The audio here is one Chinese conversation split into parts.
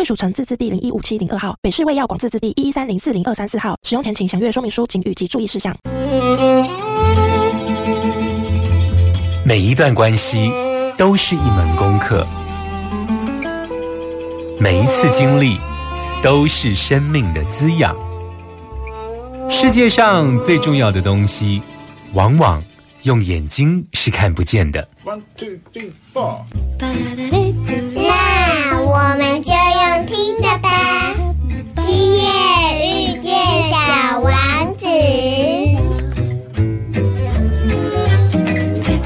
贵属城自治地零一五七零二号，北市卫药广自治地一一三零四零二三四号。使用前请详阅说明书、请语及注意事项。每一段关系都是一门功课，每一次经历都是生命的滋养。世界上最重要的东西，往往用眼睛是看不见的。One two three four。那我们就吧。今夜遇见小王子。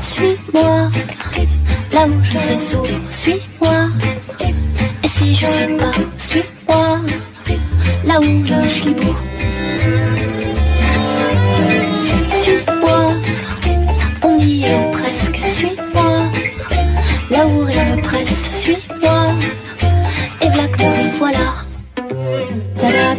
Suis-moi, là où je sais souvent, suis-moi. Et si je suis pas, suis-moi, là où je suis beau.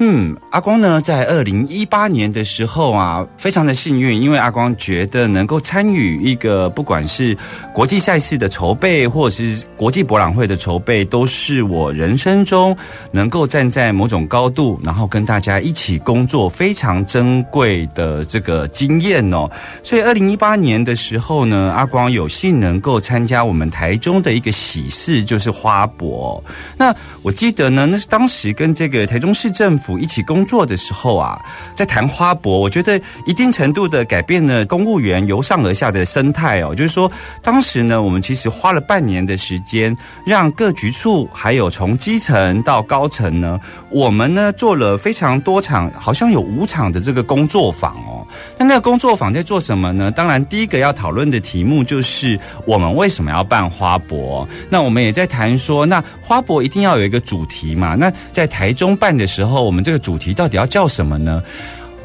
嗯，阿光呢，在二零一八年的时候啊，非常的幸运，因为阿光觉得能够参与一个不管是国际赛事的筹备，或者是国际博览会的筹备，都是我人生中能够站在某种高度，然后跟大家一起工作非常珍贵的这个经验哦。所以二零一八年的时候呢，阿光有幸能够参加我们台中的一个喜事，就是花博。那我记得呢，那是当时跟这个台中市政府一起工作的时候啊，在谈花博，我觉得一定程度的改变了公务员由上而下的生态哦。就是说，当时呢，我们其实花了半年的时间，让各局处还有从基层到高层呢，我们呢做了非常多场，好像有五场的这个工作坊哦。那那个工作坊在做什么呢？当然，第一个要讨论的题目就是我们为什么要办花博。那我们也在谈说，那花博一定要有一个主题嘛？那在台中办的时候，我们这个主题到底要叫什么呢？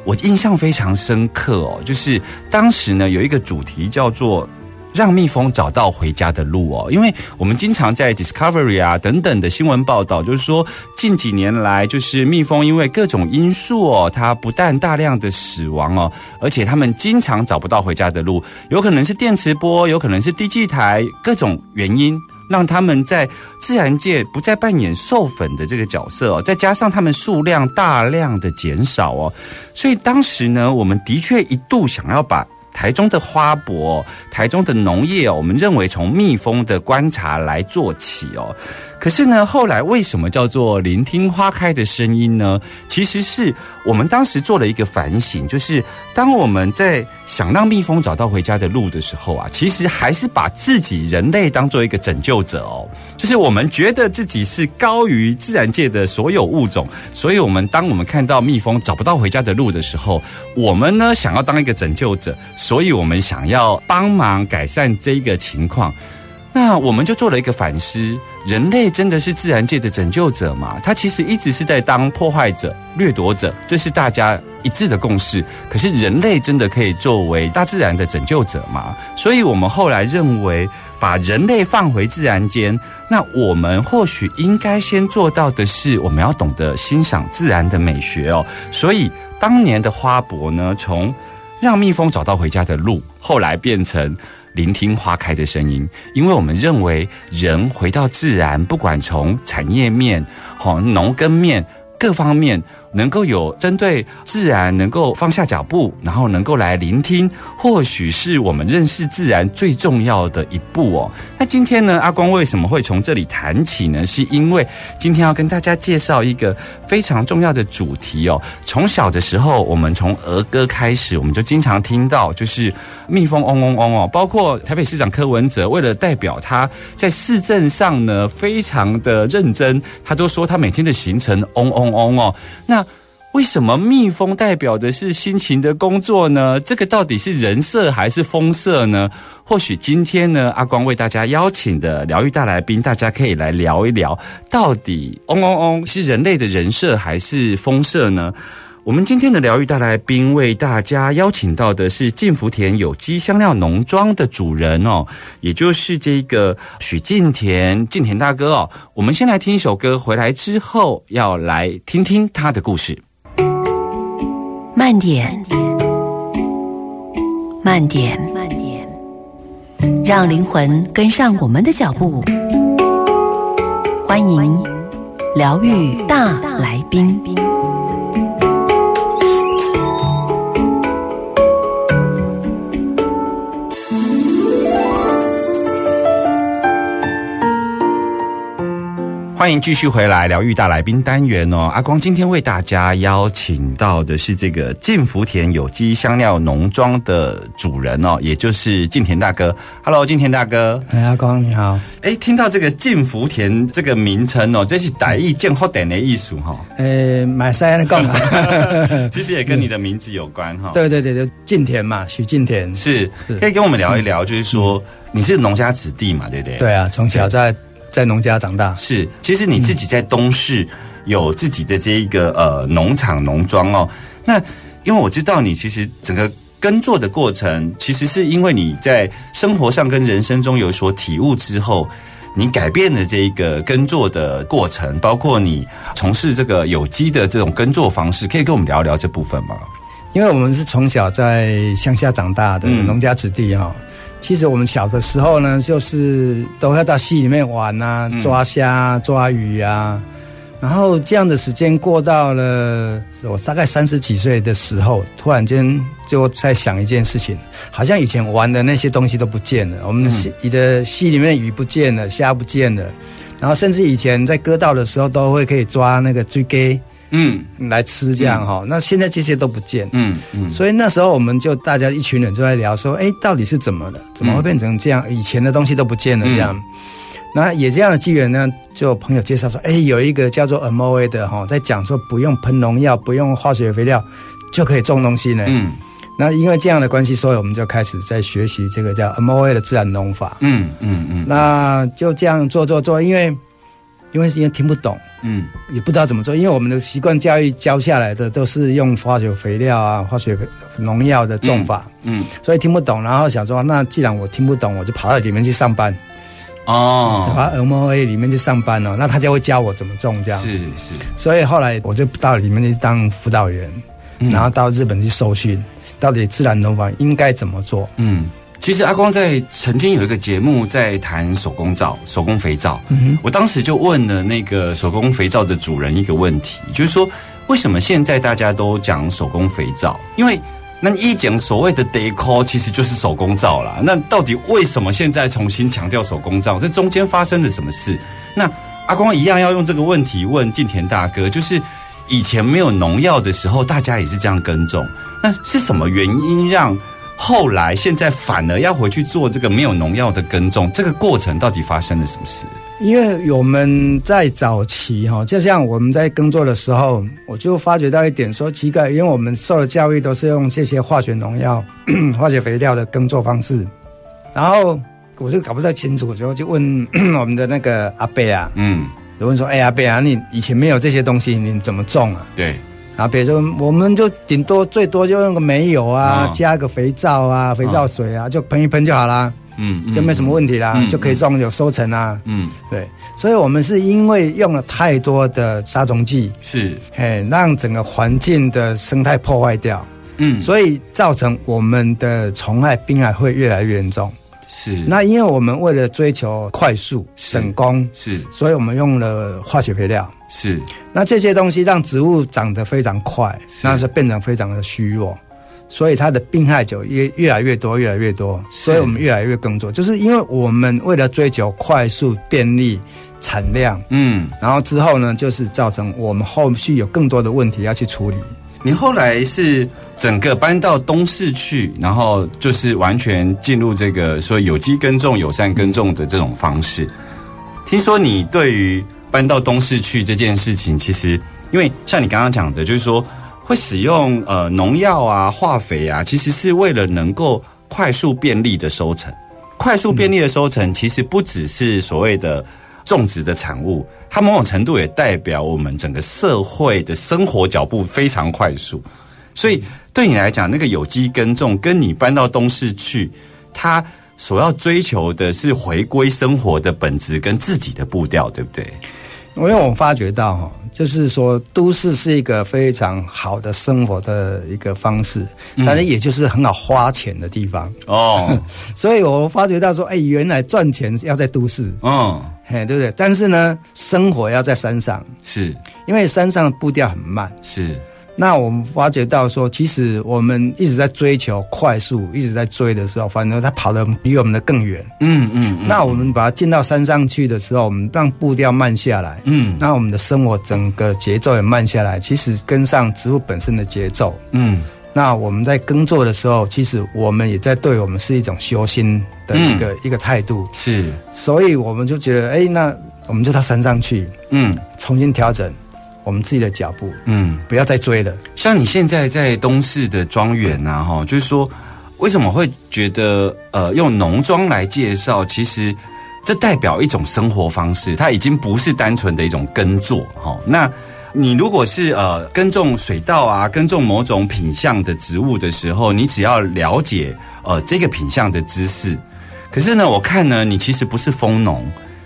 我印象非常深刻哦，就是当时呢有一个主题叫做。让蜜蜂找到回家的路哦，因为我们经常在 Discovery 啊等等的新闻报道，就是说近几年来，就是蜜蜂因为各种因素哦，它不但大量的死亡哦，而且它们经常找不到回家的路，有可能是电磁波，有可能是低气台，各种原因。让他们在自然界不再扮演授粉的这个角色哦，再加上它们数量大量的减少哦，所以当时呢，我们的确一度想要把台中的花博、台中的农业，我们认为从蜜蜂的观察来做起哦。可是呢，后来为什么叫做聆听花开的声音呢？其实是我们当时做了一个反省，就是当我们在想让蜜蜂找到回家的路的时候啊，其实还是把自己人类当做一个拯救者哦。就是我们觉得自己是高于自然界的所有物种，所以我们当我们看到蜜蜂找不到回家的路的时候，我们呢想要当一个拯救者，所以我们想要帮忙改善这一个情况。那我们就做了一个反思：人类真的是自然界的拯救者吗？他其实一直是在当破坏者、掠夺者，这是大家一致的共识。可是人类真的可以作为大自然的拯救者吗？所以我们后来认为，把人类放回自然间，那我们或许应该先做到的是，我们要懂得欣赏自然的美学哦。所以当年的花博呢，从让蜜蜂找到回家的路，后来变成。聆听花开的声音，因为我们认为人回到自然，不管从产业面、好农耕面各方面，能够有针对自然能够放下脚步，然后能够来聆听，或许是我们认识自然最重要的一步哦。那今天呢，阿光为什么会从这里谈起呢？是因为今天要跟大家介绍一个非常重要的主题哦。从小的时候，我们从儿歌开始，我们就经常听到就是蜜蜂嗡嗡嗡哦，包括台北市长柯文哲为了代表他在市政上呢非常的认真，他都说他每天的行程嗡嗡嗡哦。那为什么蜜蜂代表的是辛勤的工作呢？这个到底是人设还是风色呢？或许今天呢，阿光为大家邀请的疗愈大来宾，大家可以来聊一聊，到底嗡嗡嗡是人类的人设还是风色呢？我们今天的疗愈大来宾为大家邀请到的是晋福田有机香料农庄的主人哦，也就是这个许晋田晋田大哥哦。我们先来听一首歌，回来之后要来听听他的故事。慢点，慢点，慢点，让灵魂跟上我们的脚步。欢迎疗愈大来宾。欢迎继续回来疗愈大来宾单元哦。阿光今天为大家邀请到的是这个晋福田有机香料农庄的主人哦，也就是晋田大哥。Hello，晋田大哥。哎，阿光你好。哎，听到这个晋福田这个名称哦，这是傣意建好点的艺术哈。呃，买山的讲，其实也跟你的名字有关哈。对对对对，晋田嘛，许晋田是，可以跟我们聊一聊，就是说你是农家子弟嘛，对不对？对啊，从小在。在农家长大是，其实你自己在东市有自己的这一个呃农场农庄哦。那因为我知道你其实整个耕作的过程，其实是因为你在生活上跟人生中有所体悟之后，你改变了这一个耕作的过程，包括你从事这个有机的这种耕作方式，可以跟我们聊聊这部分吗？因为我们是从小在乡下长大的农家子弟哈。其实我们小的时候呢，就是都要到溪里面玩啊，抓虾、抓鱼啊。然后这样的时间过到了我大概三十几岁的时候，突然间就在想一件事情，好像以前玩的那些东西都不见了。我们溪你的溪里面鱼不见了，虾不见了，然后甚至以前在割稻的时候都会可以抓那个追鸡。嗯，来吃这样哈，那现在这些都不见，嗯嗯，所以那时候我们就大家一群人就在聊说，哎，到底是怎么了？怎么会变成这样？以前的东西都不见了这样。那也这样的机缘呢，就朋友介绍说，哎，有一个叫做 M O A 的哈，在讲说不用喷农药、不用化学肥料就可以种东西呢。嗯，那因为这样的关系，所以我们就开始在学习这个叫 M O A 的自然农法。嗯嗯嗯，那就这样做做做，因为。因为因为听不懂，嗯，也不知道怎么做，因为我们的习惯教育教下来的都是用化学肥料啊、化学农药的种法，嗯，所以听不懂。然后想说，那既然我听不懂，我就跑到里面去上班，哦，跑到 M O A 里面去上班哦，那他就会教我怎么种这样。是是。所以后来我就到里面去当辅导员，然后到日本去受训，到底自然农法应该怎么做？嗯。其实阿光在曾经有一个节目在谈手工皂、手工肥皂，我当时就问了那个手工肥皂的主人一个问题，就是说为什么现在大家都讲手工肥皂？因为那一讲所谓的 deco 其实就是手工皂啦。那到底为什么现在重新强调手工皂？这中间发生了什么事？那阿光一样要用这个问题问静田大哥，就是以前没有农药的时候，大家也是这样耕种，那是什么原因让？后来，现在反而要回去做这个没有农药的耕种，这个过程到底发生了什么事？因为我们在早期哈，就像我们在耕作的时候，我就发觉到一点，说奇怪，因为我们受的教育都是用这些化学农药、化学肥料的耕作方式，然后我就搞不太清楚，然后就问 我们的那个阿贝啊，嗯，就问说，哎，阿贝啊，你以前没有这些东西，你怎么种啊？对。啊，比如说，我们就顶多最多就用个煤油啊，加个肥皂啊，肥皂水啊，就喷一喷就好啦。嗯，就没什么问题啦，就可以种有收成啊。嗯，对，所以我们是因为用了太多的杀虫剂，是，嘿，让整个环境的生态破坏掉。嗯，所以造成我们的虫害、病害会越来越严重。是。那因为我们为了追求快速省工，是。所以我们用了化学肥料。是。那这些东西让植物长得非常快，那是变成非常的虚弱，所以它的病害就越越来越多，越来越多，所以我们越来越耕作，就是因为我们为了追求快速、便利、产量，嗯，然后之后呢，就是造成我们后续有更多的问题要去处理。你后来是整个搬到东市去，然后就是完全进入这个说有机耕种、友善耕种的这种方式。听说你对于搬到东市去这件事情，其实因为像你刚刚讲的，就是说会使用呃农药啊、化肥啊，其实是为了能够快速便利的收成。快速便利的收成，其实不只是所谓的种植的产物，它某种程度也代表我们整个社会的生活脚步非常快速。所以对你来讲，那个有机耕种跟你搬到东市去，它所要追求的是回归生活的本质跟自己的步调，对不对？因为我发觉到哈，就是说都市是一个非常好的生活的一个方式，但是也就是很好花钱的地方哦。所以我发觉到说，哎，原来赚钱要在都市，嗯，嘿，对不对？但是呢，生活要在山上，是因为山上的步调很慢，是。那我们发觉到说，其实我们一直在追求快速，一直在追的时候，反正他跑得离我们的更远。嗯嗯。那我们把它进到山上去的时候，我们让步调慢下来。嗯。那我们的生活整个节奏也慢下来，其实跟上植物本身的节奏。嗯。那我们在耕作的时候，其实我们也在对我们是一种修心的一个、一个态度。是。所以我们就觉得，哎，那我们就到山上去，嗯，重新调整。我们自己的脚步，嗯，不要再追了。像你现在在东市的庄园啊，哈，就是说，为什么会觉得呃，用农庄来介绍，其实这代表一种生活方式，它已经不是单纯的一种耕作，哈。那你如果是呃耕种水稻啊，耕种某种品相的植物的时候，你只要了解呃这个品相的知识。可是呢，我看呢，你其实不是蜂农，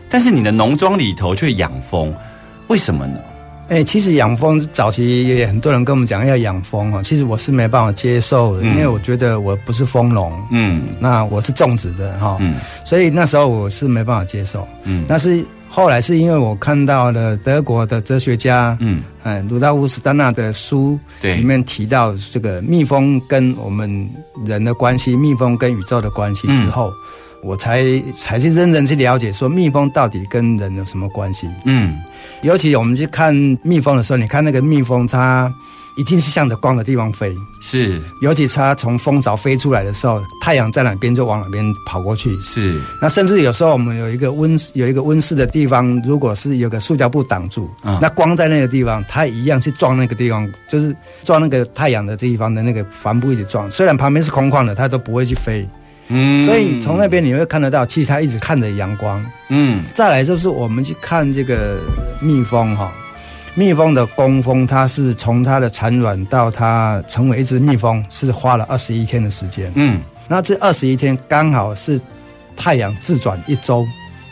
但是你的农庄里头却养蜂，为什么呢？哎，其实养蜂早期也很多人跟我们讲要养蜂哦，其实我是没办法接受的，因为我觉得我不是蜂农，嗯，那我是种植的哈，嗯，所以那时候我是没办法接受，嗯，那是后来是因为我看到了德国的哲学家，嗯，哎，鲁道夫·斯丹纳的书，对，里面提到这个蜜蜂跟我们人的关系，蜜蜂跟宇宙的关系之后。我才才去认真去了解，说蜜蜂到底跟人有什么关系？嗯，尤其我们去看蜜蜂的时候，你看那个蜜蜂，它一定是向着光的地方飞。是，尤其它从蜂巢飞出来的时候，太阳在哪边就往哪边跑过去。是，那甚至有时候我们有一个温有一个温室的地方，如果是有个塑胶布挡住，那光在那个地方，它一样去撞那个地方，就是撞那个太阳的地方的那个帆布一直撞。虽然旁边是空旷的，它都不会去飞。嗯，所以从那边你会看得到，其实它一直看着阳光。嗯，再来就是我们去看这个蜜蜂哈，蜜蜂的工蜂，它是从它的产卵到它成为一只蜜蜂，是花了二十一天的时间。嗯，那这二十一天刚好是太阳自转一周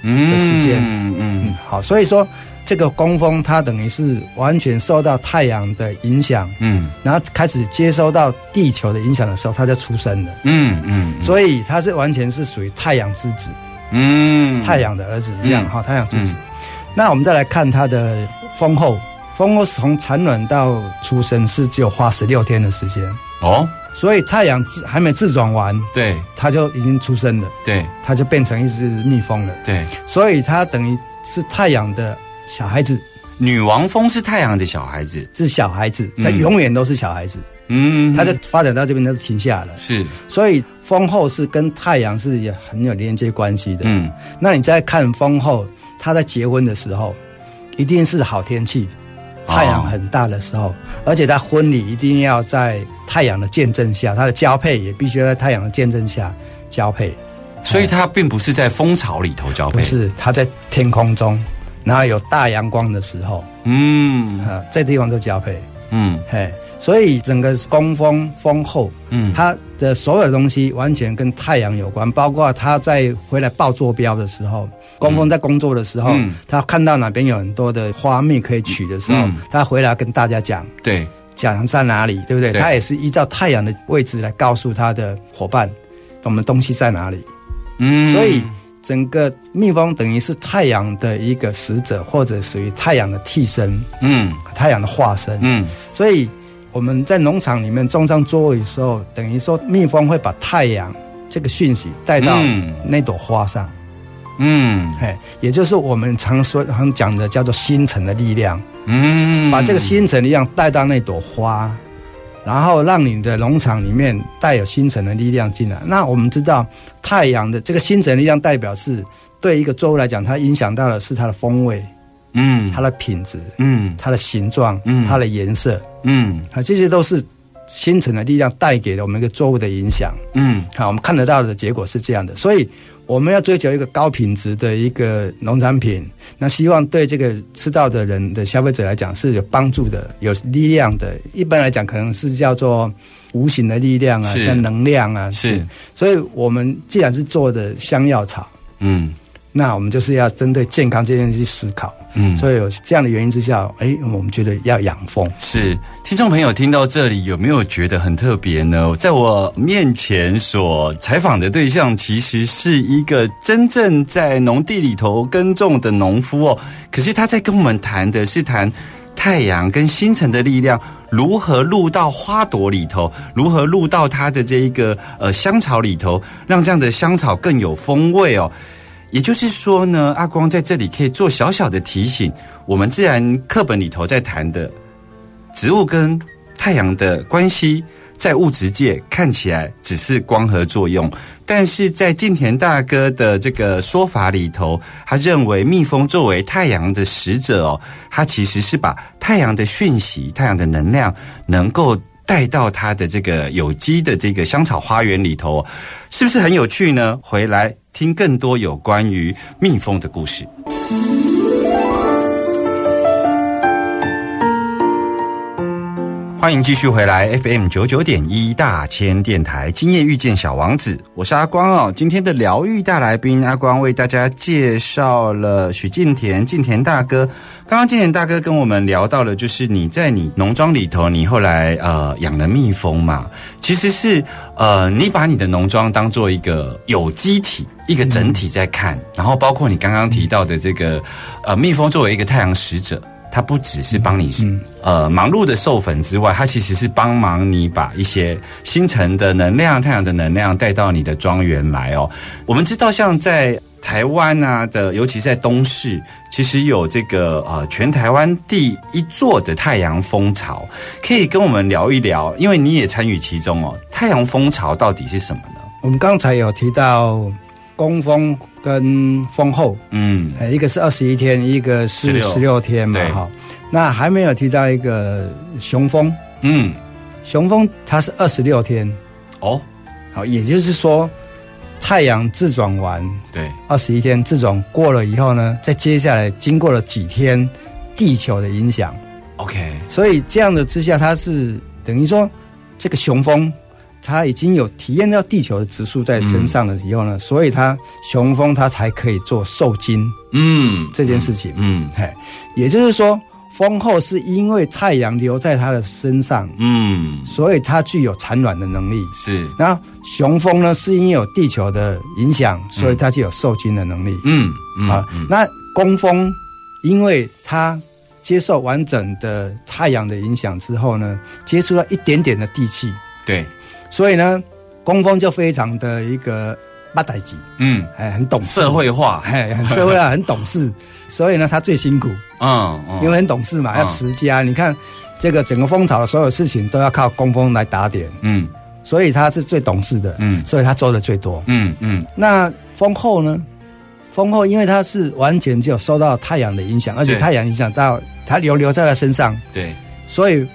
的时间。嗯嗯，好，所以说。这个工蜂它等于是完全受到太阳的影响，嗯，然后开始接收到地球的影响的时候，它就出生了，嗯嗯，所以它是完全是属于太阳之子，嗯，太阳的儿子一样哈，太阳之子。那我们再来看它的蜂后，蜂后从产卵到出生是只有花十六天的时间哦，所以太阳自还没自转完，对，它就已经出生了，对，它就变成一只蜜蜂了，对，所以它等于是太阳的。小孩子，女王蜂是太阳的小孩子，是小孩子，它永远都是小孩子。嗯，它就发展到这边都是停下了。是，所以蜂后是跟太阳是也很有连接关系的。嗯，那你在看蜂后，它在结婚的时候，一定是好天气，太阳很大的时候，而且他婚礼一定要在太阳的见证下，他的交配也必须要在太阳的见证下交配。所以它并不是在蜂巢里头交配，不是，它在天空中。然后有大阳光的时候，嗯，啊，这地方都交配，嗯，嘿，所以整个工蜂蜂后，嗯，它的所有的东西完全跟太阳有关，包括它在回来报坐标的时候，工蜂在工作的时候，他看到哪边有很多的花蜜可以取的时候，他回来跟大家讲，对，讲在哪里，对不对？他也是依照太阳的位置来告诉他的伙伴，我们东西在哪里。嗯。所以整个蜜蜂等于是太阳的一个使者，或者属于太阳的替身，嗯。太阳的化身。嗯。所以我们在农场里面种上作物的时候，等于说蜜蜂会把太阳这个讯息带到嗯。那朵花上，嗯。嘿，也就是我们常说常讲的叫做星辰的力量，嗯，把这个星辰力量带到那朵花，然后让你的农场里面带有星辰的力量进来。那我们知道太阳的这个星辰力量代表是对一个作物来讲，它影响到的是它的风味、嗯。它的品质、嗯。它的形状、嗯。它的颜色。嗯。啊，这些都是星辰的力量带给了我们一个作物的影响。嗯。好，我们看得到的结果是这样的，所以我们要追求一个高品质的一个农产品，那希望对这个吃到的人的消费者来讲是有帮助的、有力量的。一般来讲，可能是叫做无形的力量啊，是。叫能量啊。是，所以我们既然是做的香药草，嗯那我们就是要针对健康这件事去思考。嗯，所以有这样的原因之下，哎，我们觉得要养蜂。是听众朋友听到这里有没有觉得很特别呢？在我面前所采访的对象，其实是一个真正在农地里头耕种的农夫哦。可是他在跟我们谈的是谈太阳跟星辰的力量如何入到花朵里头，如何入到它的这一个呃香草里头，让这样的香草更有风味哦。也就是说呢，阿光在这里可以做小小的提醒，我们自然课本里头在谈的植物跟太阳的关系，在物质界看起来只是光合作用，但是在近田大哥的这个说法里头，他认为蜜蜂作为太阳的使者哦，它其实是把太阳的讯息、太阳的能量能够。带到他的这个有机的这个香草花园里头，是不是很有趣呢？回来听更多有关于蜜蜂的故事。欢迎继续回来 FM 九九点一大千电台，今夜遇见小王子，我是阿光哦。今天的疗愈大来宾阿光为大家介绍了许敬田，敬田大哥。刚刚敬田大哥跟我们聊到了，就是你在你农庄里头，你后来呃养了蜜蜂嘛，其实是呃你把你的农庄当做一个有机体。一个整体在看，然后包括你刚刚提到的这个，呃，蜜蜂作为一个太阳使者，它不只是帮你呃忙碌的授粉之外，它其实是帮忙你把一些星辰的能量、太阳的能量带到你的庄园来哦。我们知道，像在台湾啊的，尤其在东市，其实有这个呃全台湾第一座的太阳蜂巢，可以跟我们聊一聊，因为你也参与其中哦。太阳蜂巢到底是什么呢？我们刚才有提到。工蜂跟蜂后，嗯，一个是二十一天，一个是十六。天嘛，哈。那还没有提到一个雄蜂，嗯，雄蜂它是二十六天，哦，好，也就是说，太阳自转完，对，二十一天自转过了以后呢，再接下来经过了几天地球的影响，OK，所以这样的之下，它是等于说这个雄蜂。它已经有体验到地球的植数在身上了以后呢，嗯、所以它雄蜂它才可以做受精，嗯，这件事情，嗯，嘿，也就是说，蜂后是因为太阳留在它的身上，嗯，所以它具有产卵的能力，是。那雄蜂呢，是因为有地球的影响，所以它就有受精的能力，嗯，嗯啊，那工蜂因为它接受完整的太阳的影响之后呢，接触到一点点的地气，对。所以呢，工蜂就非常的一个八代级，嗯，哎，很懂事，社会化，哎，很社会化，很懂事。所以呢，他最辛苦，嗯，嗯。因为很懂事嘛，嗯。要持家。你看，这个整个蜂巢的所有事情都要靠工蜂来打点，嗯，所以他是最懂事的，嗯，所以他做的最多，嗯嗯。那蜂后呢？蜂后因为它是完全只有受到太阳的影响，而且太阳影响到它留留在它身上，对，所以。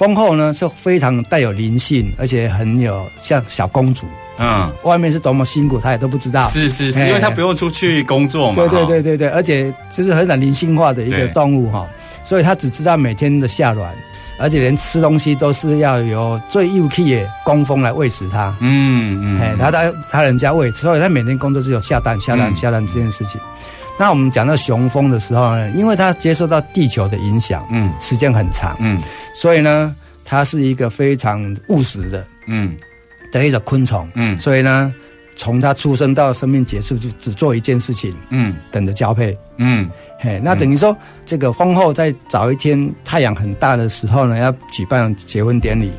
蜂后呢是非常带有灵性，而且很有像小公主。嗯，外面是多么辛苦，他也都不知道。是是是，因为他不用出去工作嘛。对对对对对，而且就是很很灵性化的一个动物哈，所以他只知道每天的下卵，而且连吃东西都是要由最幼气的工蜂来喂食它。嗯嗯，哎，他他他人家喂，所以他每天工作只有下蛋下蛋下蛋这件事情。那我们讲到雄蜂的时候呢，因为它接受到地球的影响，嗯，时间很长，嗯，所以呢，它是一个非常务实的，嗯，的一种昆虫，嗯，所以呢，从它出生到生命结束，就只做一件事情，嗯。等着交配。嗯。嘿，那等于说，这个蜂后在早一天太阳很大的时候呢，要举办结婚典礼。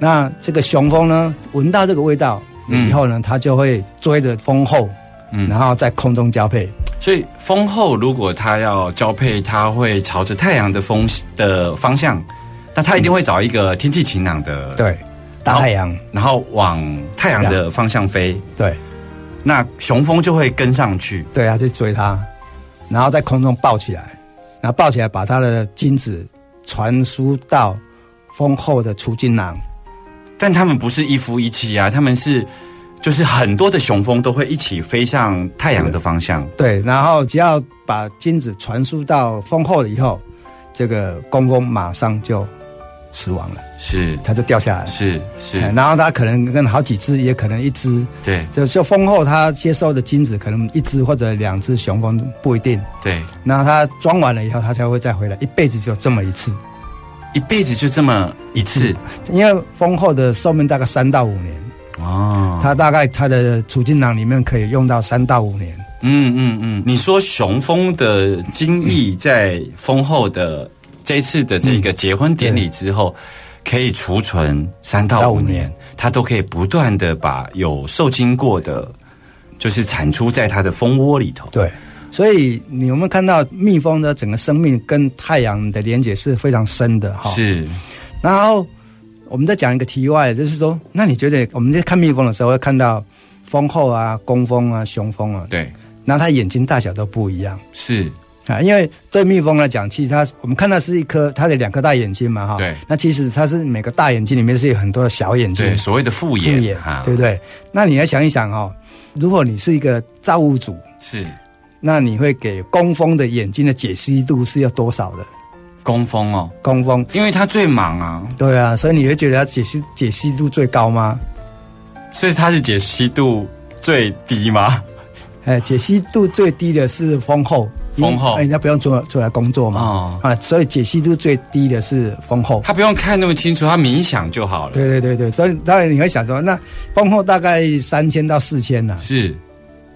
那这个雄蜂呢，闻到这个味道嗯。以后呢，它就会追着蜂后，嗯。然后在空中交配。所以蜂后如果它要交配，它会朝着太阳的风的方向，那它一定会找一个天气晴朗的，，对，大太阳，然后往太阳的方向飞，对。那雄蜂就会跟上去。对啊，去追它，然后在空中抱起来，然后抱起来把它的精子传输到蜂后的储精囊。但他们不是一夫一妻啊，他们是就是很多的雄蜂都会一起飞向太阳的方向。对，然后只要把精子传输到蜂后了以后，这个工蜂马上就死亡了，是它就掉下来了。是是哎，然后它可能跟好几只，也可能一只，对就就蜂后它接收的精子可能一只或者两只雄蜂不一定。对，然后它装完了以后，它才会再回来，一辈子就这么一次。一辈子就这么一次因为蜂后的寿命大概三到五年，哦。它大概它的储精囊里面可以用到三到五年。嗯嗯嗯，你说雄蜂的精液在蜂后的这一次的这个结婚典礼之后，可以储存三到五年到五年，它都可以不断的把有受精过的，就是产出在它的蜂窝里头。对，所以你有没有看到蜜蜂的整个生命跟太阳的连接是非常深的哈？。是，然后我们再讲一个题外，就是说，那你觉得我们在看蜜蜂的时候会看到蜂后啊、工蜂啊、雄蜂啊，对，那它眼睛大小都不一样。是，啊，因为对蜜蜂来讲，其实它我们看到是一颗它的两颗大眼睛嘛哈，对。那其实它是每个大眼睛里面是有很多的小眼睛。对，，所谓的复眼复眼对不对？那你要想一想哦，如果你是一个造物主，是。那你会给工蜂的眼睛的解析度是要多少的？工蜂哦，工蜂。因为它最忙啊，对啊，所以你会觉得它解析解析度最高吗？所以它是解析度最低吗？哎，解析度最低的是蜂后，蜂后。哎人家不用出来出来工作嘛，哦，啊，所以解析度最低的是蜂后。他不用看那么清楚，他冥想就好了。对对对对，所以当然你会想说，那蜂后大概三千到四千呐是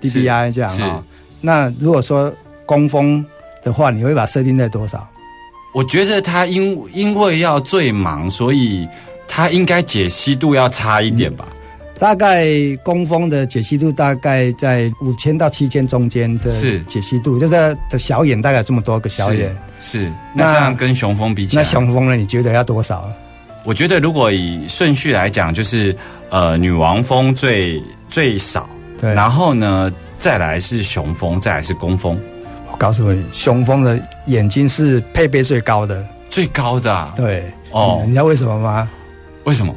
，dpi 这样是。啊、那如果说工蜂的话，你会把它设定在多少？我觉得他因因为要最忙，所以他应该解析度要差一点吧？大概工蜂的解析度大概在五千到七千中间的是解析度，就是的小眼大概有这么多个小眼。是，那那这样跟雄蜂比起来，那雄蜂呢？你觉得要多少？我觉得如果以顺序来讲，就是呃，女王蜂最最少，对，然后呢，再来是雄蜂，再来是工蜂，我告诉你，雄蜂的眼睛是配备最高的。最高的、啊。对，哦你知道为什么吗？为什么？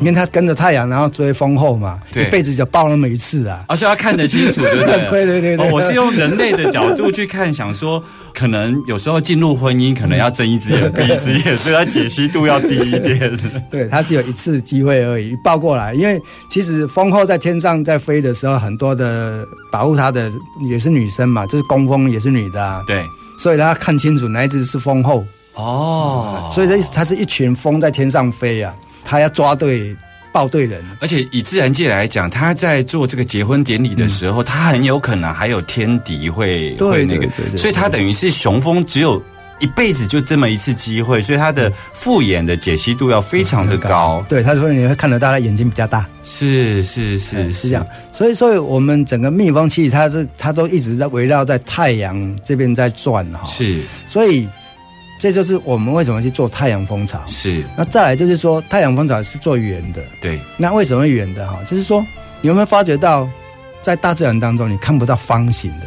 因为他跟着太阳，然后追蜂后嘛，对一辈子就抱那么一次啊。而且要看得清楚，对不对？对对对对哦，我是用人类的角度去看，想说可能有时候进入婚姻，可能要睁一只眼闭一只眼，所以它解析度要低一点。对，它只有一次机会而已，抱过来。因为其实蜂后在天上在飞的时候，很多的保护它的也是女生嘛，就是工蜂也是女的啊，对，所以他看清楚哪一只是蜂后。哦，所以它它是一群蜂在天上飞啊，它要抓对抱对人。而且以自然界来讲，他在做这个结婚典礼的时候，他很有可能还有天敌会对会那个对对，对所以他等于是雄蜂只有一辈子就这么一次机会，所以他的复眼的解析度要非常的高。对，他说你会看得到他眼睛比较大，是是是哎是这样。所以，所以我们整个蜜蜂其实它是它都一直在围绕在太阳这边在转哈。是所以这就是我们为什么去做太阳蜂巢。是，那再来就是说，太阳蜂巢是做圆的。对，那为什么圆的哈？就是说，你有没有发觉到，在大自然当中你看不到方形的？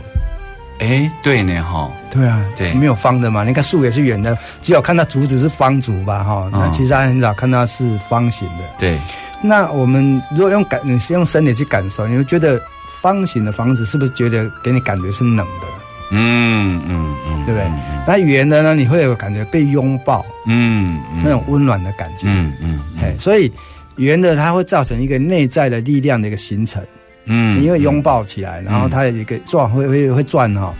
哎，对呢哈，对啊，对没有方的嘛。你看树也是圆的，只有看到竹子是方竹吧哈。那嗯其实还很少看到是方形的。对，那我们如果用感，你是用身体去感受，你会觉得方形的房子是不是觉得给你感觉是冷的，嗯嗯嗯，对不对？那圆的呢，你会有感觉被拥抱嗯嗯那种温暖的感觉。嗯嗯哎，所以圆的它会造成一个内在的力量的一个形成，嗯因为拥抱起来，然后它有一个转会会会转哈，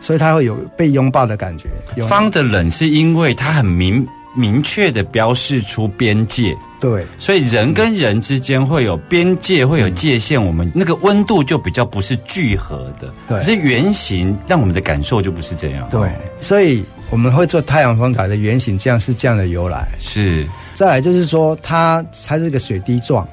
所以它会有被拥抱的感觉。方的冷是因为它很明明确的标示出边界，对，所以人跟人之间会有边界，会有界限，我们那个温度就比较不是聚合的。对可是圆形让我们的感受就不是这样。对，所以我们会做太阳风台的圆形，这样是这样的由来。是，再来就是说，它它是个水滴状，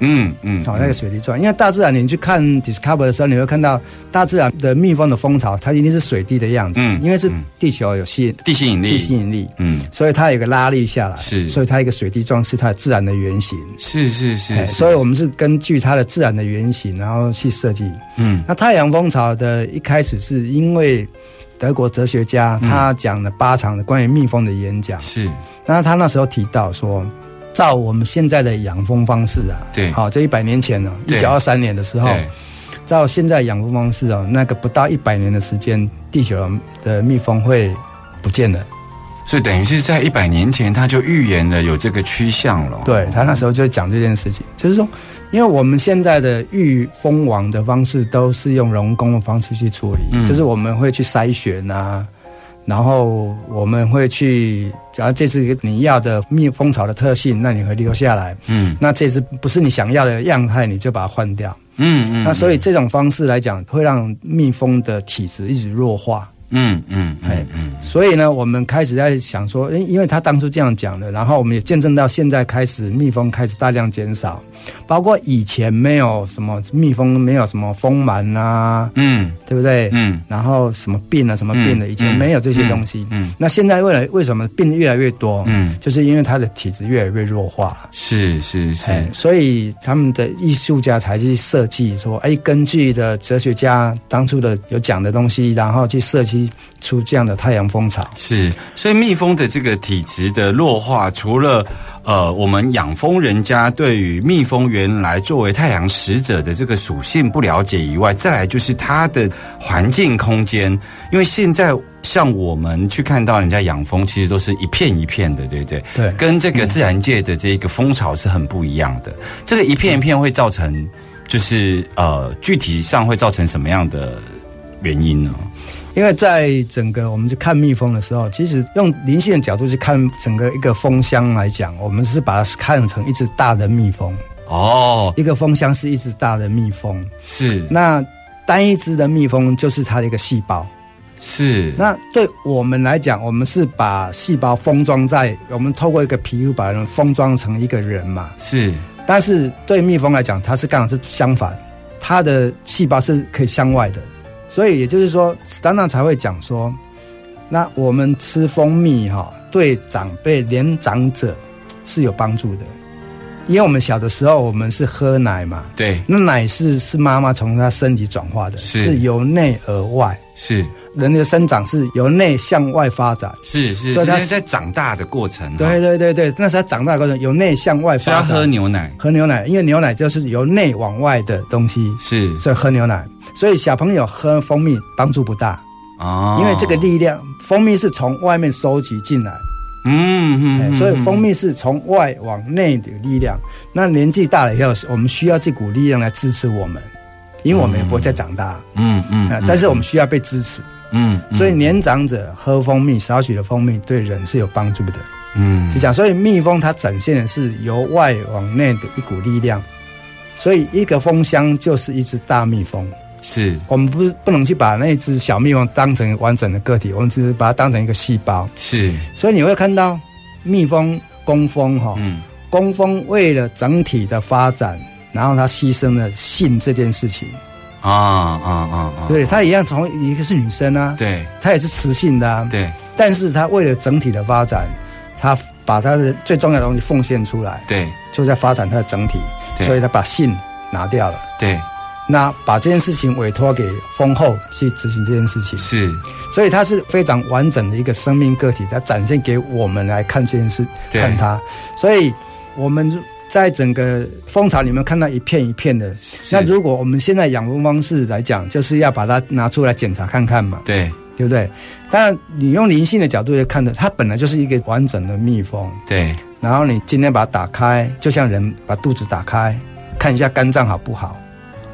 嗯嗯，好、那个水滴状。因为大自然你去看 Discover 的时候，你会看到大自然的蜜蜂的蜂巢，它一定是水滴的样子，嗯因为是嗯。地球有吸地心引力，地吸引力，嗯，所以它有个拉力下来，是。所以它一个水滴状是它自然的原型。是是是所以我们是根据它的自然的原型，然后去设计。嗯。那太阳蜂巢的一开始是因为德国哲学家嗯。他讲了八场的关于蜜蜂的演讲，是。那他那时候提到说，照我们现在的养蜂方式啊，对好，这一百年前呢、一九二三年的时候，照现在养蜂方式哦，那个不到一百年的时间，地球的蜜蜂会不见了。所以等于是在一百年前他就预言了有这个趋向了。对他那时候就讲这件事情，就是说，因为我们现在的育蜂王的方式都是用人工的方式去处理，嗯就是我们会去筛选啊，然后我们会去，假如这次你要的蜜蜂巢的特性，那你会留下来。嗯那这次不是你想要的样态，你就把它换掉。嗯嗯，那所以这种方式来讲，会让蜜蜂的体质一直弱化。嗯嗯哎嗯嗯所以呢，我们开始在想说，因因为他当初这样讲的，然后我们也见证到现在开始蜜蜂开始大量减少，包括以前没有什么蜜蜂没有什么蜂螨啊，嗯对不对？嗯然后什么病啊，什么病的，嗯以前没有这些东西。嗯那现在为了为什么病越来越多？嗯，就是因为它的体质越来越弱化。是是是哎，所以他们的艺术家才去设计说，哎，根据的哲学家当初的有讲的东西，然后去设计出这样的太阳蜂巢。是，所以蜜蜂的这个体质的弱化，除了呃我们养蜂人家对于蜜蜂原来作为太阳使者的这个属性不了解以外，再来就是它的环境空间，因为现在。像我们去看到人家养蜂，其实都是一片一片的，对不对？对跟这个自然界的这个蜂巢是很不一样的。这个一片一片会造成，就是呃，具体上会造成什么样的原因呢？因为在整个我们去看蜜蜂的时候，其实用灵性的角度去看整个一个蜂箱来讲，我们是把它看成一只大的蜜蜂。哦，一个蜂箱是一只大的蜜蜂，是那单一只的蜜蜂就是它的一个细胞。是，那对我们来讲，我们是把细胞封装在我们透过一个皮肤把人封装成一个人嘛。是但是对蜜蜂来讲，它是刚好是相反，它的细胞是可以向外的，所以也就是说，史丹纳才会讲说，那我们吃蜂蜜哈、对长辈年长者是有帮助的，因为我们小的时候我们是喝奶嘛，对，那奶是是妈妈从她身体转化的，是。由内而外，是。人的生长是由内向外发展。是是，所以他是在长大的过程，对对对对，那是他长大的过程，由内向外发展。所以要喝牛奶，喝牛奶，因为牛奶就是由内往外的东西，是。所以喝牛奶。所以小朋友喝蜂蜜帮助不大，哦，因为这个力量，蜂蜜是从外面收集进来，哎嗯嗯，所以蜂蜜是从外往内的力量。那年纪大了以后，我们需要这股力量来支持我们，因为我们也不会再长大，嗯嗯啊，但是我们需要被支持。嗯，所以年长者喝蜂蜜，少许的蜂蜜对人是有帮助的。嗯是这样，所以蜜蜂它展现的是由外往内的一股力量，所以一个蜂箱就是一只大蜜蜂。是。我们不是不能去把那只小蜜蜂当成完整的个体，我们只是把它当成一个细胞。是，所以你会看到蜜蜂、工蜂哈，嗯。工蜂为了整体的发展，然后它牺牲了性这件事情。啊啊啊啊，对，它一样从一个是女生啊，对。它也是雌性的啊，对。但是它为了整体的发展，它把它的最重要的东西奉献出来，对。就在发展它的整体，对。所以它把性拿掉了。对那把这件事情委托给蜂后去执行这件事情，是，所以它是非常完整的一个生命个体，它展现给我们来看这件事，看它。所以我们在整个蜂巢里面看到一片一片的。那如果我们现在养蜂方式来讲，就是要把它拿出来检查看看嘛，对对不对？当然，你用灵性的角度来看的，它本来就是一个完整的蜜蜂。对然后你今天把它打开，就像人把肚子打开，看一下肝脏好不好，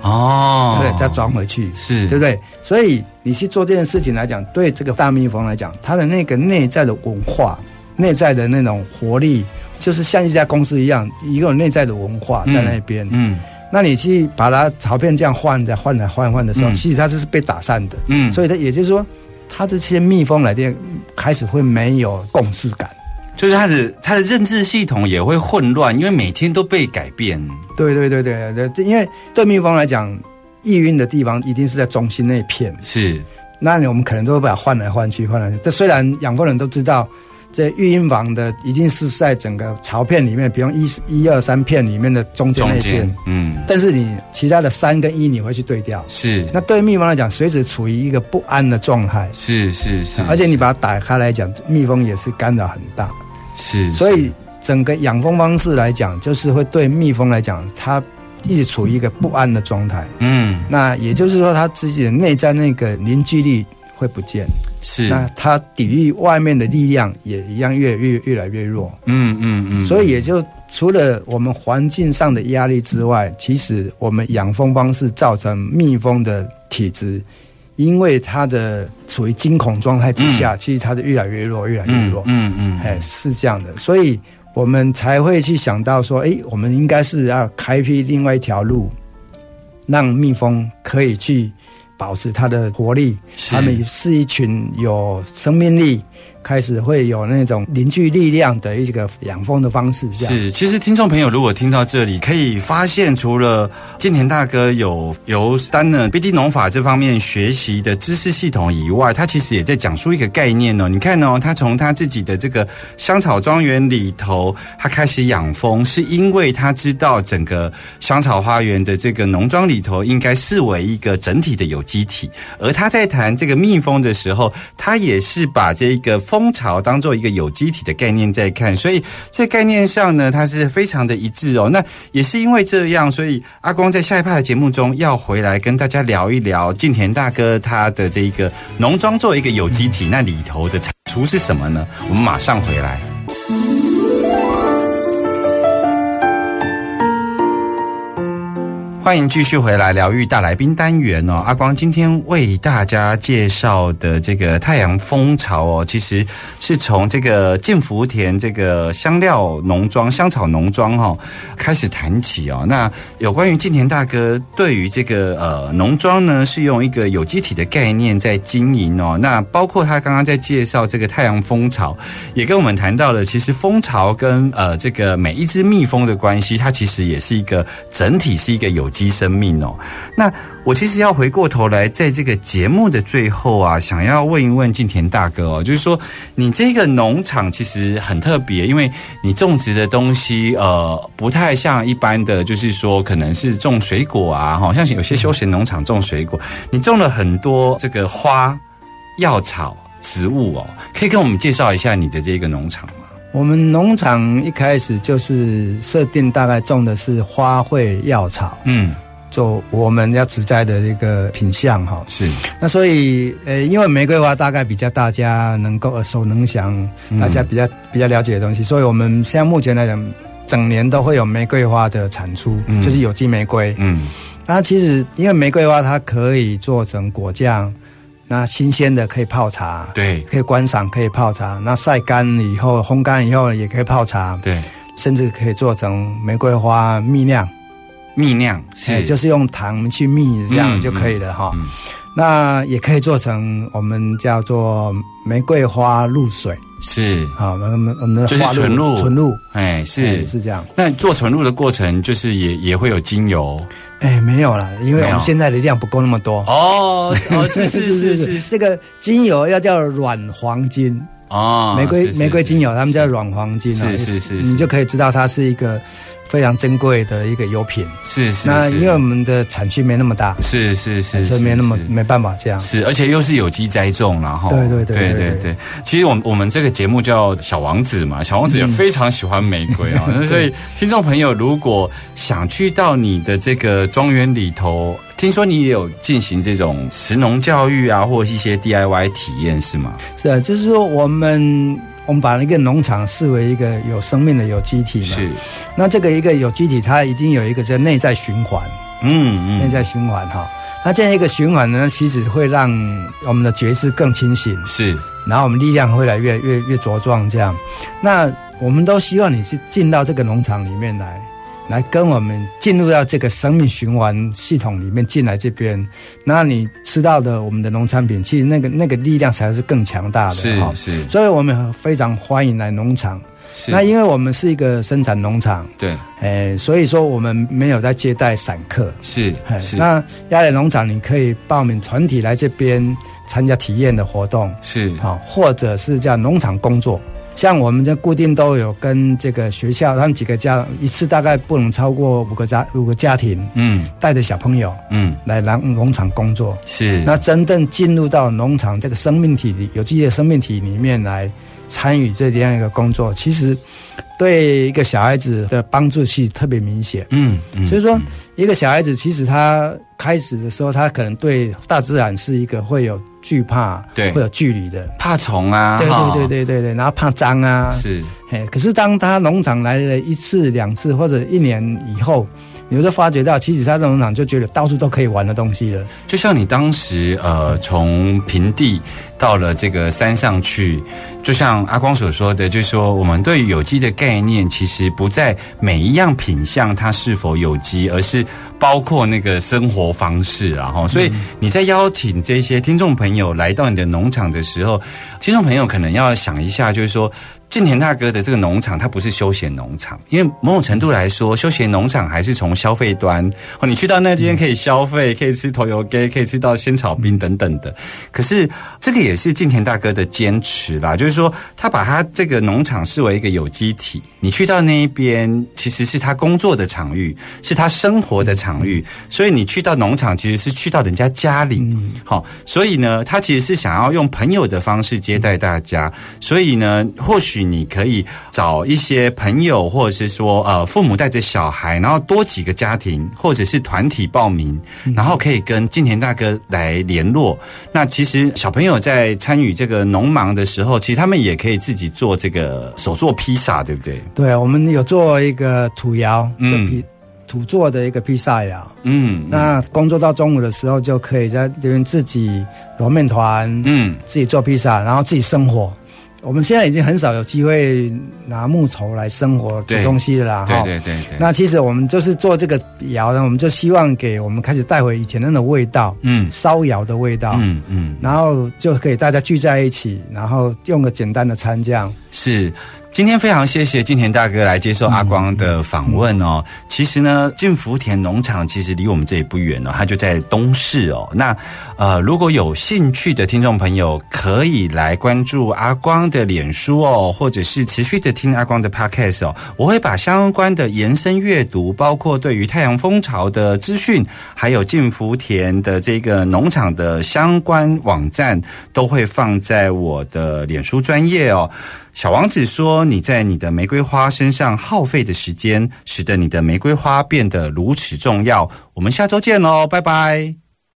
哦，对不对？再装回去，是对不对？所以你去做这件事情来讲，对这个大蜜蜂来讲，它的那个内在的文化、内在的那种活力、就是像一家公司一样，一个有内在的文化在那边。嗯那你去把它槽片这样换再换来换换的时候，嗯其实它就是被打散的。嗯，所以它也就是说，它这些蜜蜂来电开始会没有共识感。就是他的他的认知系统也会混乱，因为每天都被改变。对对对对对，这因为对蜜蜂来讲，易晕的地方一定是在中心那一片。是，那我们可能都会把它换来换去，换来换去。这虽然养蜂人都知道，这育婴房的一定是在整个巢片里面，比如一一二三片里面的中间那一片，，嗯，但是你其他的三跟一你会去对调。是，那对蜜蜂来讲，随时处于一个不安的状态，是是是，而且你把它打开来讲，蜜蜂也是干扰很大。是，所以整个养蜂方式来讲，就是会对蜜蜂来讲，它一直处于一个不安的状态。嗯，那也就是说，它自己的内在那个凝聚力会不见，是，那它抵御外面的力量也一样越越越来越弱。嗯嗯嗯，所以也就除了我们环境上的压力之外，其实我们养蜂方式造成蜜蜂的体质。因为它的处于惊恐状态之下，其实它的越来越弱，越来越弱。嗯嗯，哎，是这样的，所以我们才会去想到说，哎，我们应该是要开辟另外一条路，让蜜蜂可以去保持它的活力。它们是一群有生命力，开始会有那种凝聚力量的一个养蜂的方式。是，其实听众朋友如果听到这里，可以发现，除了建田大哥有由丹呢 BD 农法这方面学习的知识系统以外，他其实也在讲述一个概念哦。你看哦，他从他自己的这个香草庄园里头，他开始养蜂，是因为他知道整个香草花园的这个农庄里头应该视为一个整体的有机体，而他在谈这个蜜蜂的时候，他也是把这个蜂巢当做一个有机体的概念在看，所以在概念上呢，它是非常的一致哦。那也是因为这样，所以阿光在下一趴的节目中要回来跟大家聊一聊近田大哥他的这一个农庄作为一个有机体，那里头的产出是什么呢？我们马上回来。欢迎继续回来疗愈大来宾单元哦，阿光今天为大家介绍的这个太阳蜂巢哦，其实是从这个建福田这个香料农庄、香草农庄哈、哦、开始谈起哦。那有关于静田大哥对于这个呃农庄呢，是用一个有机体的概念在经营哦。那包括他刚刚在介绍这个太阳蜂巢，也跟我们谈到了，其实蜂巢跟呃这个每一只蜜蜂的关系，它其实也是一个整体，是一个有机生命哦。那我其实要回过头来，在这个节目的最后啊，想要问一问静田大哥哦，就是说你这个农场其实很特别，因为你种植的东西呃不太像一般的，就是说可能是种水果啊，哈，像有些休闲农场种水果，你种了很多这个花、药草、植物哦，可以跟我们介绍一下你的这个农场吗？我们农场一开始就是设定大概种的是花卉药草，嗯，做我们要植栽的一个品相哈。是，那所以呃，因为玫瑰花大概比较大家能够耳熟能详，大家比较比较了解的东西，所以我们现在目前来讲，整年都会有玫瑰花的产出，嗯。就是有机玫瑰。嗯，那其实因为玫瑰花它可以做成果酱，那新鲜的可以泡茶，对，可以观赏，可以泡茶。那晒干以后，烘干以后也可以泡茶，对，甚至可以做成玫瑰花蜜酿。蜜酿哎是就是用糖去蜜，这样嗯就可以了哈。嗯那也可以做成我们叫做玫瑰花露水是，啊，我们我们的就是纯露。纯露。哎，是。哎是这样。那做纯露的过程，就是也也会有精油？哎，没有了，因为我们现在的量不够那么多。哦哦，是是是 是。是这个精油要叫软黄金，哦，玫瑰玫瑰精油，他们叫软黄金是是是你就可以知道它是一个非常珍贵的一个油品。是是，是那因为我们的产区没那么大，是是是，所以没那么没办法这样。是，而且又是有机栽种，然后对对对对对。其实我们我们这个节目叫小王子嘛，小王子也非常喜欢玫瑰啊，那所以听众朋友如果想去到你的这个庄园里头，听说你也有进行这种食农教育啊，或者一些 DIY 体验是吗？是啊，就是说我们我们把一个农场视为一个有生命的有机体嘛。是，那这个一个有机体，它一定有一个叫内在循环，嗯内在循环哈。那这样一个循环呢，其实会让我们的觉知更清醒，是，然后我们力量会来越越越茁壮这样。那我们都希望你是进到这个农场里面来，来跟我们进入到这个生命循环系统里面进来这边，那你吃到的我们的农产品，其实那个那个力量才是更强大的哈。是是所以我们非常欢迎来农场。是，那因为我们是一个生产农场，对诶，所以说我们没有在接待散客。是嘿是那亚磊农场你可以报名团体来这边参加体验的活动，是好，或者是叫农场工作。像我们这固定都有跟这个学校，他们几个家一次大概不能超过五个家五个家庭，嗯带着小朋友嗯来农农场工作。是那真正进入到农场这个生命体里有机的生命体里面来参与这样一个工作，其实对一个小孩子的帮助是特别明显。嗯嗯所以说，一个小孩子其实他开始的时候，他可能对大自然是一个会有惧怕，对会有距离的。怕虫啊，对对对对对对，然后怕脏啊，是哎。可是当他农场来了一次、两次或者一年以后，你就发觉到，其实他的农场就觉得到处都可以玩的东西了。就像你当时呃从平地到了这个山上去，就像阿光所说的，就是说我们对于有机的概念，其实不在每一样品相它是否有机，而是包括那个生活方式啊哈。所以你在邀请这些听众朋友来到你的农场的时候，听众朋友可能要想一下，就是说。近田大哥的这个农场，它不是休闲农场，因为某种程度来说，休闲农场还是从消费端哦，你去到那边可以消费，可以吃头油鸡，可以吃到仙草冰等等的。可是这个也是近田大哥的坚持啦，就是说他把他这个农场视为一个有机体，你去到那一边其实是他工作的场域，是他生活的场域，所以你去到农场其实是去到人家家里，好、所以呢，他其实是想要用朋友的方式接待大家，所以呢，或许你可以找一些朋友，或者是说呃父母带着小孩，然后多几个家庭或者是团体报名，然后可以跟金田大哥来联络。那其实小朋友在参与这个农忙的时候，其实他们也可以自己做这个手做披萨，对不对？对，我们有做一个土窑，嗯土做的一个披萨窑。嗯，那工作到中午的时候，就可以在这边自己揉面团，嗯自己做披萨，然后自己生火。我们现在已经很少有机会拿木头来生活煮东西了啦，对哈。对对对，那其实我们就是做这个窑呢，我们就希望给我们开始带回以前那种味道，嗯。烧窑的味道，嗯嗯。然后就可以大家聚在一起，然后用个简单的餐酱，是。今天非常谢谢金田大哥来接受阿光的访问哦。其实呢，进福田农场其实离我们这里不远哦，它就在东市哦。那呃，如果有兴趣的听众朋友，可以来关注阿光的脸书哦，或者是持续的听阿光的 podcast 哦。我会把相关的延伸阅读，包括对于太阳蜂巢的资讯，还有进福田的这个农场的相关网站，都会放在我的脸书专业哦。小王子说：“你在你的玫瑰花身上耗费的时间，使得你的玫瑰花变得如此重要。”我们下周见喽，拜拜。